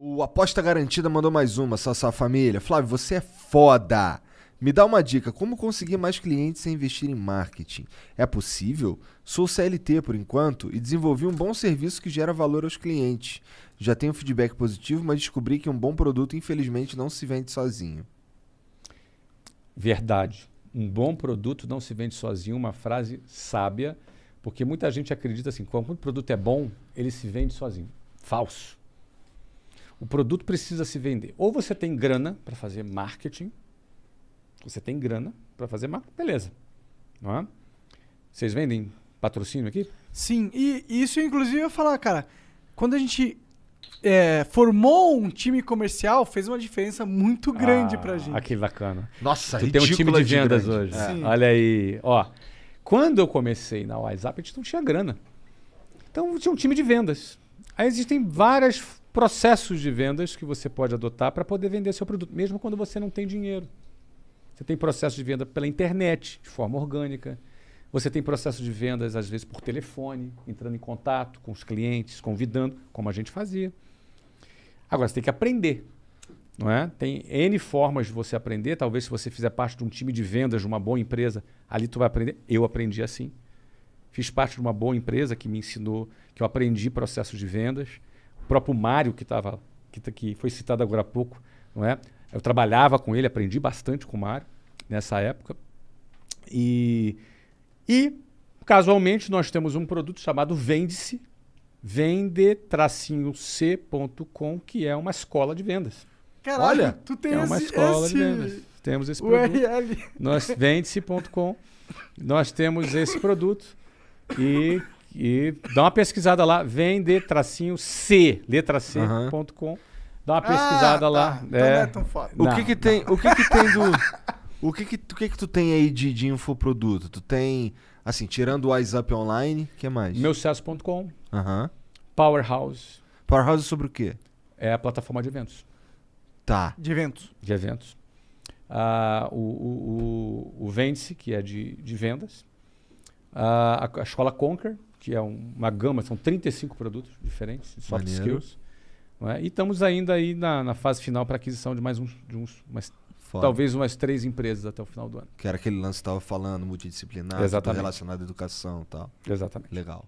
O Aposta Garantida mandou mais uma, Sassá Família. Flávio, você é foda! Me dá uma dica, como conseguir mais clientes sem investir em marketing? É possível? Sou CLT por enquanto e desenvolvi um bom serviço que gera valor aos clientes. Já tenho feedback positivo, mas descobri que um bom produto infelizmente não se vende sozinho. Verdade. Um bom produto não se vende sozinho, uma frase sábia, porque muita gente acredita assim, quando o produto é bom, ele se vende sozinho. Falso. O produto precisa se vender. Ou você tem grana para fazer marketing, você tem grana para fazer marketing, beleza. Não é? Vocês vendem patrocínio aqui? Sim, e isso inclusive eu ia falar, cara, quando a gente é, formou um time comercial, fez uma diferença muito grande ah, pra gente. Ah, que bacana. Nossa, tu tem um time de vendas grande. hoje. Sim. Olha aí, ó. Quando eu comecei na WhatsApp, a gente não tinha grana. Então tinha um time de vendas. Aí existem vários processos de vendas que você pode adotar para poder vender seu produto, mesmo quando você não tem dinheiro. Você tem processo de venda pela internet, de forma orgânica. Você tem processo de vendas, às vezes, por telefone, entrando em contato com os clientes, convidando, como a gente fazia. Agora, você tem que aprender. Não é? Tem N formas de você aprender. Talvez se você fizer parte de um time de vendas de uma boa empresa, ali tu vai aprender. Eu aprendi assim. Fiz parte de uma boa empresa que me ensinou, que eu aprendi processos de vendas. O próprio Mário, que, tava, que, que foi citado agora há pouco, não é? Eu trabalhava com ele, aprendi bastante com o Mário nessa época. E, e casualmente, nós temos um produto chamado Vende-se, vende-c.com, que é uma escola de vendas. Caralho, Olha, tu tem é uma esse, escola esse de vendas. Temos esse produto. Nós vende-se.com. Nós temos esse produto e, e dá uma pesquisada lá, vende-c, letra c.com. Dá uma pesquisada Ah, lá. tá. Então não é tão foda. O Não, que que tem, o que que tem do O que que, o que que tu tem aí de, de infoproduto? Tu tem, assim, tirando o WhatsApp Online, o que mais? Meucesso.com, Aham. Powerhouse, Powerhouse sobre o quê? é a plataforma de eventos. Tá. De eventos. de eventos. Ah, o o, o, o Vende-se, que é de, de vendas. Ah, a, a escola Conquer, que é um- uma gama, são 35 produtos diferentes, de soft Maneiro. skills. é? E estamos ainda aí na, na fase final para aquisição de mais uns, de uns umas- talvez umas três empresas até o final do ano. Que era aquele lance que tava falando, multidisciplinar, Exatamente. relacionado à educação e tal. Exatamente. Legal.